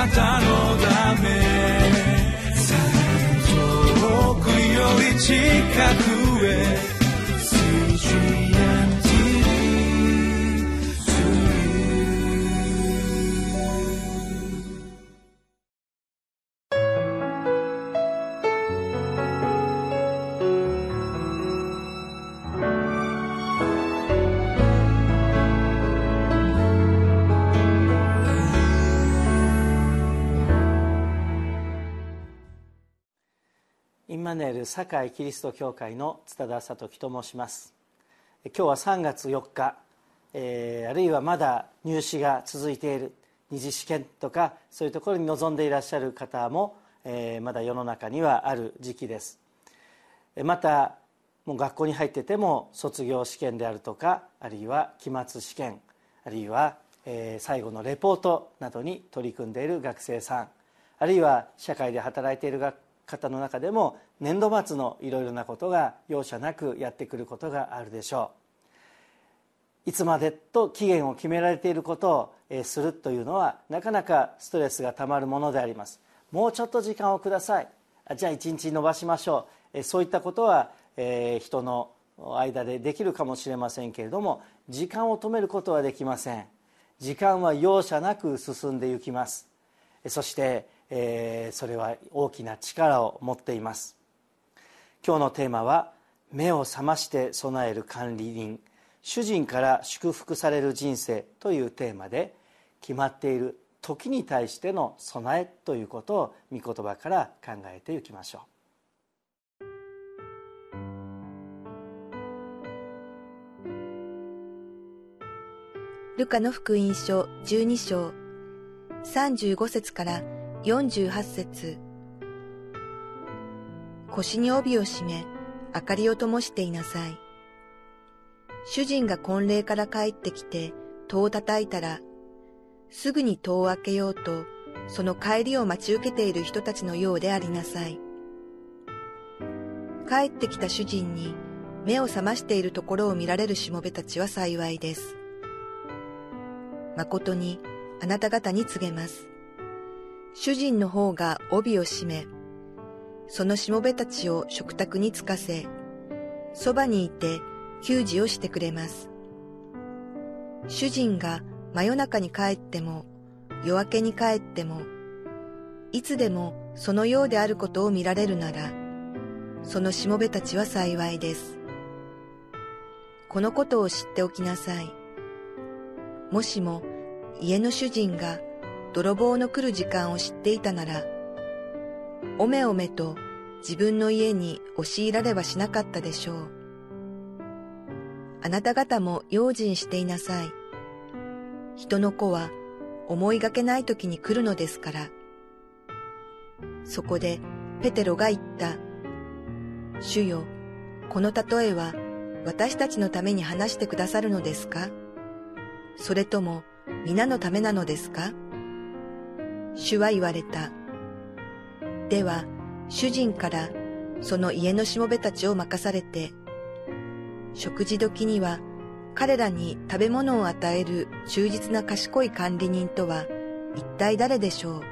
なたのため。遠くより近く。マネル堺キリスト教会の津田聡樹と申します。今日は3月4日、えー、あるいはまだ入試が続いている二次試験とかそういうところに臨んでいらっしゃる方も、えー、まだ世の中にはある時期です。またもう学校に入ってても卒業試験であるとかあるいは期末試験あるいは、えー、最後のレポートなどに取り組んでいる学生さんあるいは社会で働いている学方の中でも年度末のいろいろなことが容赦なくやってくることがあるでしょう。いつまでと期限を決められていることをするというのはなかなかストレスがたまるものであります。もうちょっと時間をください。じゃあ一日延ばしましょう。そういったことは人の間でできるかもしれませんけれども時間を止めることはできません。時間は容赦なく進んでいきます。そしてえー、それは大きな力を持っています。今日のテーマは「目を覚まして備える管理人。主人から祝福される人生」というテーマで決まっている時に対しての備えということを御言葉から考えていきましょう。ルカの福音書12章35節から48節腰に帯を締め、明かりを灯していなさい。主人が婚礼から帰ってきて戸を叩いたら、すぐに戸を開けようと、その帰りを待ち受けている人たちのようでありなさい。帰ってきた主人に目を覚ましているところを見られるしもべたちは幸いです。誠にあなた方に告げます。主人の方が帯を締め、そのしもべたちを食卓につかせ、そばにいて給仕をしてくれます。主人が真夜中に帰っても、夜明けに帰っても、いつでもそのようであることを見られるなら、そのしもべたちは幸いです。このことを知っておきなさい。もしも家の主人が泥棒の来る時間を知っていたなら、おめおめと自分の家に押し入られはしなかったでしょう。あなた方も用心していなさい。人の子は思いがけない時に来るのですから。そこでペテロが言った。主よ、この例えは私たちのために話してくださるのですか？それとも皆のためなのですか？主は言われた。では、主人からその家のしもべたちを任されて、食事時には彼らに食べ物を与える忠実な賢い管理人とは一体誰でしょう？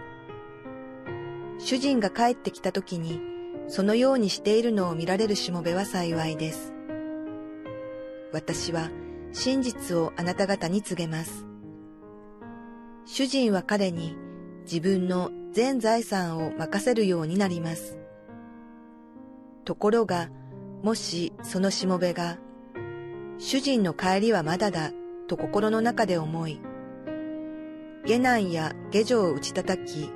主人が帰ってきた時にそのようにしているのを見られるしもべは幸いです。私は真実をあなた方に告げます。主人は彼に自分の全財産を任せるようになります。ところが、もしそのしもべが、主人の帰りはまだだと心の中で思い、下男や下女を打ち叩き、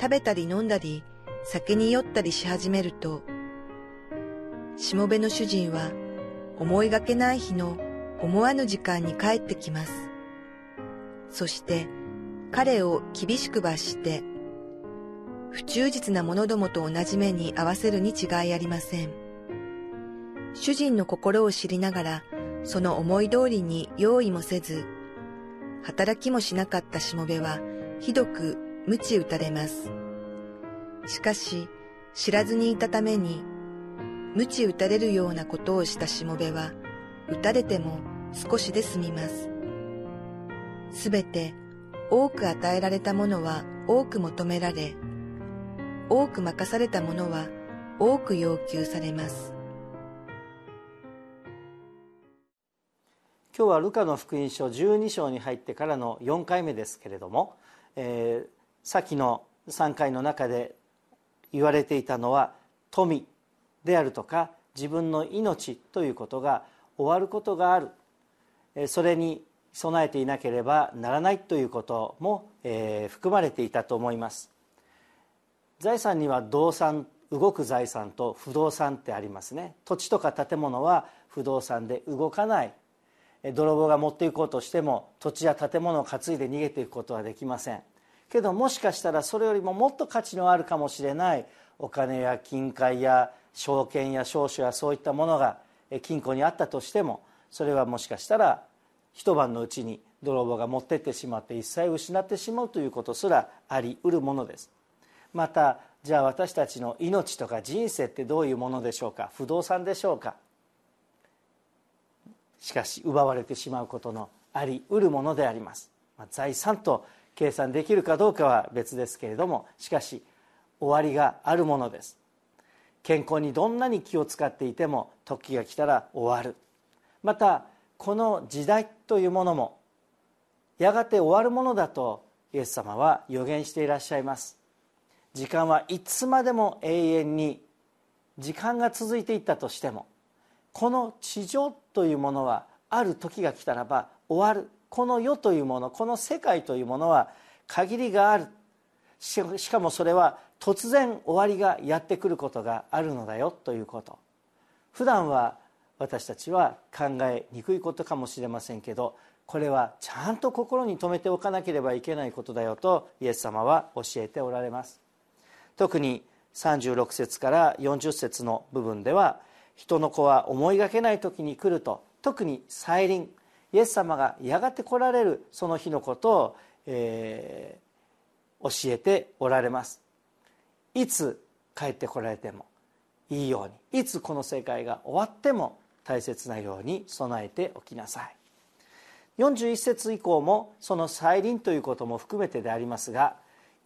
食べたり飲んだり酒に酔ったりし始めると、しもべの主人は思いがけない日の思わぬ時間に帰ってきます。そして彼を厳しく罰して、不忠実な者どもと同じ目に合わせるに違いありません。主人の心を知りながら、その思い通りに用意もせず、働きもしなかったしもべは、ひどく鞭打たれます。しかし、知らずにいたために、鞭打たれるようなことをしたしもべは、打たれても少しで済みます。すべて多く与えられたものは多く求められ、多く任されたものは多く要求されます。今日はルカの福音書12章に入ってからの4回目ですけれども、えー、先の3回の中で言われていたのは富であるとか自分の命ということが終わることがあるそれに備えていなければならないということも、えー、含まれていたと思います。財産には動産動く財産と不動産ってありますね。土地とか建物は不動産で動かない。泥棒が持っていこうとしても土地や建物を担いで逃げていくことはできません。けどもしかしたらそれよりももっと価値のあるかもしれないお金や金塊や証券や証書やそういったものが金庫にあったとしてもそれはもしかしたら一晩のうちに泥棒が持ってってしまって一切失ってしまうということすらありうるものです。またじゃあ私たちの命とか人生ってどういうものでしょうか？不動産でしょうか？しかし奪われてしまうことのありうるものであります、まあ、財産と計算できるかどうかは別ですけれどもしかし終わりがあるものです。健康にどんなに気を使っていても時が来たら終わる。またこの時代というものもやがて終わるものだとイエス様は予言していらっしゃいます。時間はいつまでも永遠に時間が続いていったとしてもこの地上というものはある時が来たらば終わる。この世というものこの世界というものは限りがある。しかもそれは突然終わりがやってくることがあるのだよということ。普段は私たちは考えにくいことかもしれませんけどこれはちゃんと心に留めておかなければいけないことだよとイエス様は教えておられます。特に36節から40節の部分では人の子は思いがけない時に来ると特に再臨イエス様がやがて来られるその日のことを、えー、教えておられます。いつ帰ってこられてもいいようにいつこの世界が終わっても大切なように備えておきなさい。41節以降もその再臨ということも含めてでありますが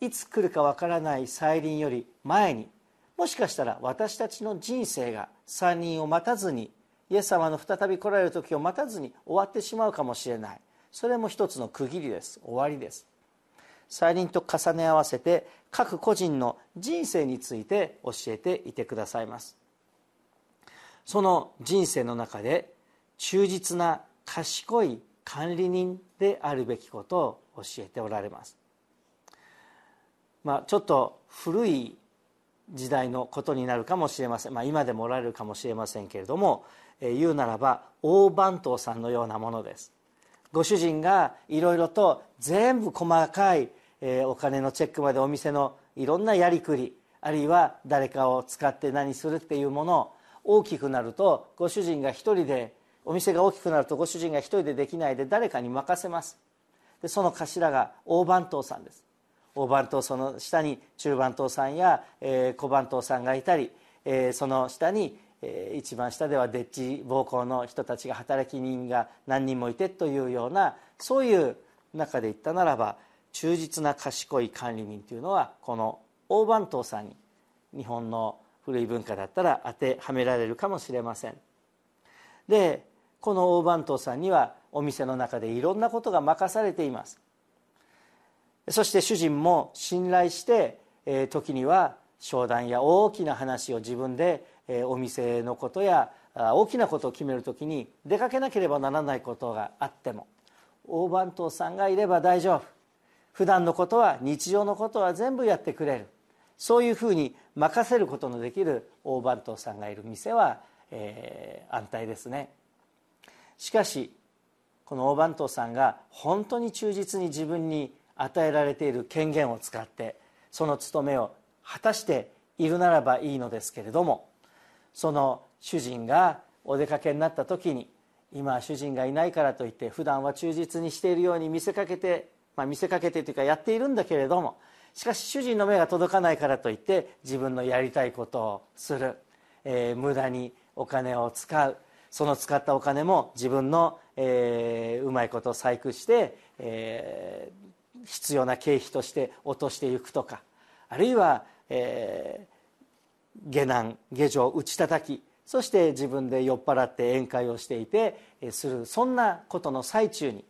いつ来るかわからない再臨より前にもしかしたら私たちの人生が3人を待たずにイエス様の再び来られる時を待たずに終わってしまうかもしれない。それも一つの区切りです。終わりです。再臨と重ね合わせて各個人の人生について教えていてくださいます。その人生の中で忠実な賢い管理人であるべきことを教えておられます。まあちょっと古い時代のことになるかもしれません、まあ、今でもおられるかもしれませんけれども、えー、言うならば大番頭さんのようなものです。ご主人がいろいろと全部細かい、えー、お金のチェックまでお店のいろんなやりくりあるいは誰かを使って何するっていうものを大きくなるとご主人が一人でお店が大きくなるとご主人が一人でできないで誰かに任せます。でその頭が大番頭さんです。大番頭その下に中番頭さんや、えー、小番頭さんがいたり、えー、その下に、えー、一番下ではデッチ暴行の人たちが働き人が何人もいてというようなそういう中で言ったならば忠実な賢い管理人というのはこの大番頭さんに日本の古い文化だったら当てはめられるかもしれません。でこの大番頭さんにはお店の中でいろんなことが任されています。そして主人も信頼して、え時には商談や大きな話を自分で、えお店のことや大きなことを決める時に出かけなければならないことがあっても大番頭さんがいれば大丈夫。普段のことは日常のことは全部やってくれる。そういうふうに任せることのできる大番頭さんがいる店は、えー、安泰ですね。しかしこの大番頭さんが本当に忠実に自分に与えられている権限を使ってその務めを果たしているならばいいのですけれどもその主人がお出かけになった時に今主人がいないからといって普段は忠実にしているように見せかけて、まあ、見せかけてというかやっているんだけれどもしかし主人の目が届かないからといって自分のやりたいことをする、えー、無駄にお金を使う。その使ったお金も自分の、えー、うまいことを細工して、えー、必要な経費として落としていくとか。あるいは、えー、下男下女を打ち叩き。そして自分で酔っ払って宴会をしていてする。そんなことの最中に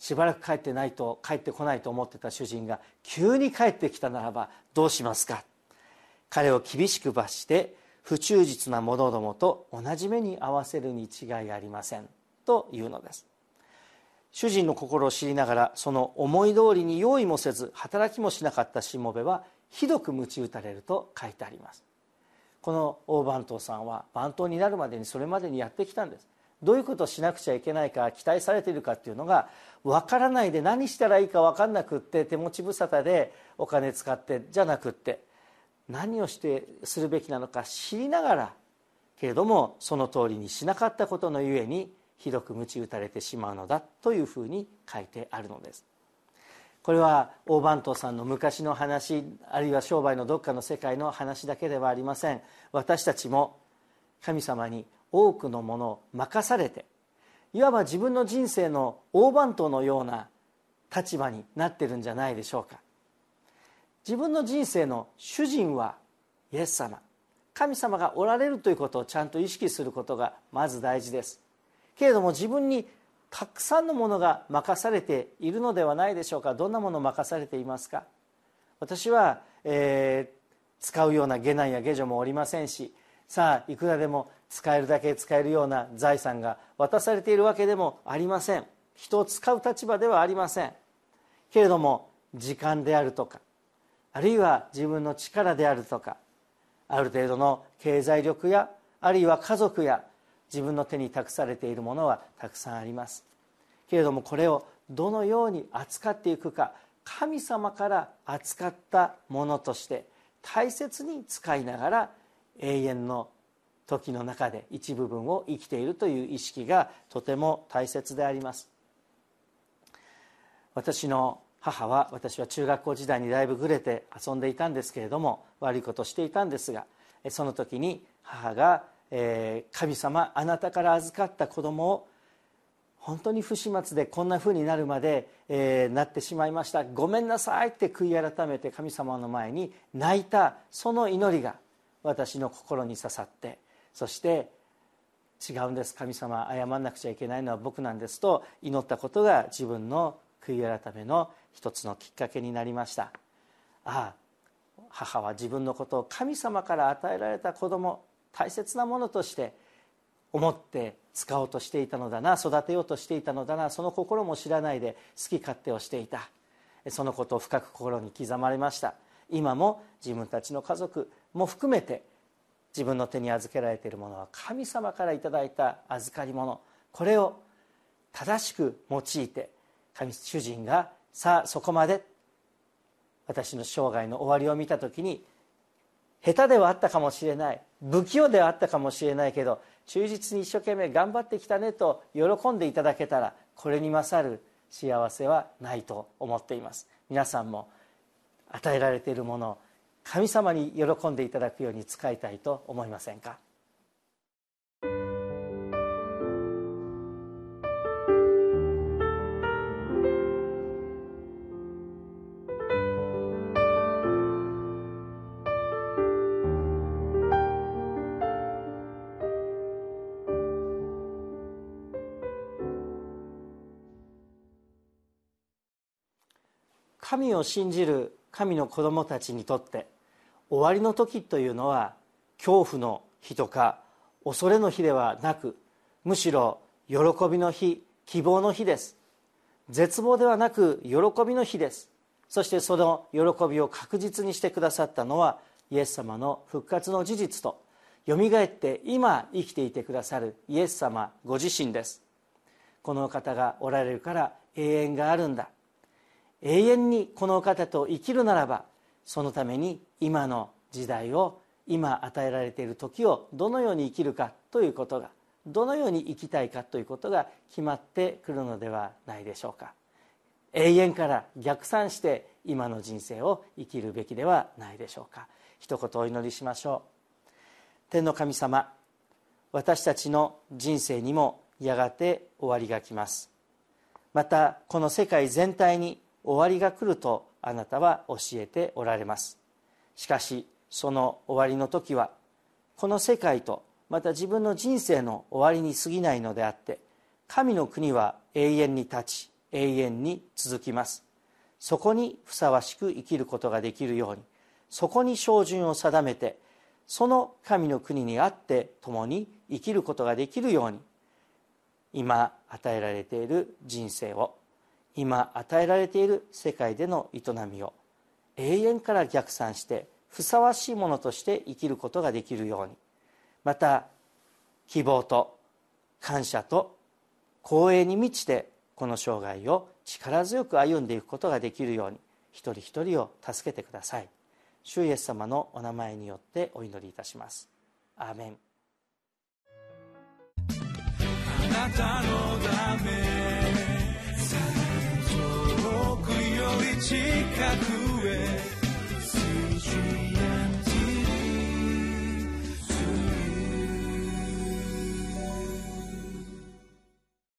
しばらく帰ってないと帰ってこないと思ってた主人が急に帰ってきたならばどうしますか？彼を厳しく罰して不忠実な者どもと同じ目に合わせるに違いありません。というのです。主人の心を知りながらその思い通りに用意もせず働きもしなかったしもべはひどく鞭打たれると書いてあります。この大番頭さんは番頭になるまでにそれまでにやってきたんです。どういうことをしなくちゃいけないか期待されているかっていうのが分からないで何したらいいか分かんなくって手持ち無沙汰でお金使ってじゃなくって何をしてするべきなのか知りながらけれどもその通りにしなかったことのゆえにひどく鞭打たれてしまうのだというふうに書いてあるのです。これは大番頭さんの昔の話あるいは商売のどっかの世界の話だけではありません。私たちも神様に多くのものを任されていわば自分の人生の大番頭のような立場になってるんじゃないでしょうか。自分の人生の主人はイエス様。神様がおられるということをちゃんと意識することがまず大事です。けれども自分にたくさんのものが任されているのではないでしょうか。どんなものを任されていますか？私は、えー、使うような下男や下女もおりませんしさあいくらでも使えるだけ使えるような財産が渡されているわけでもありません。人を使う立場ではありません。けれども時間であるとかあるいは自分の力であるとかある程度の経済力やあるいは家族や自分の手に託されているものはたくさんあります。けれどもこれをどのように扱っていくか神様から扱ったものとして大切に使いながら永遠の時の中で一部分を生きているという意識がとても大切であります。私の母は私は中学校時代にだいぶぐれて遊んでいたんですけれども悪いことしていたんですがその時に母が、神様あなたから預かった子供を本当に不始末でこんなふうになるまで、なってしまいました。ごめんなさいって悔い改めて神様の前に泣いた。その祈りが私の心に刺さってそして違うんです神様謝らなくちゃいけないのは僕なんですと祈ったことが自分の悔い改めの一つのきっかけになりました。ああ母は自分のことを神様から与えられた子供大切なものとして思って使おうとしていたのだな育てようとしていたのだなその心も知らないで好き勝手をしていた。そのことを深く心に刻まれました。今も自分たちの家族も含めて自分の手に預けられているものは神様からいただいた預かり物。これを正しく用いて神主人がさあそこまで私の生涯の終わりを見た時に下手ではあったかもしれない不器用ではあったかもしれないけど忠実に一生懸命頑張ってきたねと喜んでいただけたらこれに勝る幸せはないと思っています。皆さんも与えられているもの神様に喜んでいただくように使いたいと思いませんか？神を信じる神の子供たちにとって終わりの時というのは恐怖の日とか恐れの日ではなくむしろ喜びの日希望の日です。絶望ではなく喜びの日です。そしてその喜びを確実にしてくださったのはイエス様の復活の事実とよみがえって今生きていてくださるイエス様ご自身です。この方がおられるから永遠があるんだ。永遠にこの方と生きるならばそのために今の時代を今与えられている時をどのように生きるかということがどのように生きたいかということが決まってくるのではないでしょうか。永遠から逆算して今の人生を生きるべきではないでしょうか。一言お祈りしましょう。天の神様私たちの人生にもやがて終わりが来ます。またこの世界全体に終わりが来るとあなたは教えておられます。しかしその終わりの時はこの世界とまた自分の人生の終わりに過ぎないのであって神の国は永遠に立ち永遠に続きます。そこにふさわしく生きることができるようにそこに照準を定めてその神の国にあって共に生きることができるように今与えられている人生を今与えられている世界での営みを永遠から逆算してふさわしいものとして生きることができるように。また希望と感謝と光栄に満ちてこの生涯を力強く歩んでいくことができるように一人一人を助けてください。主イエス様のお名前によってお祈りいたします。アーメン。あなたのため。 시카고의 수준